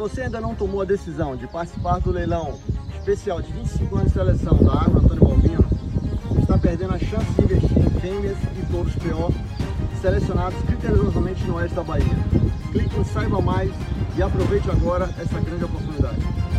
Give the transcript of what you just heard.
você ainda não tomou a decisão de participar do leilão especial de 25 anos de seleção da Água Antônio Balbino, está perdendo a chance de investir em fêmeas e touros PO selecionados criteriosamente no oeste da Bahia. Clique em Saiba Mais e aproveite agora essa grande oportunidade.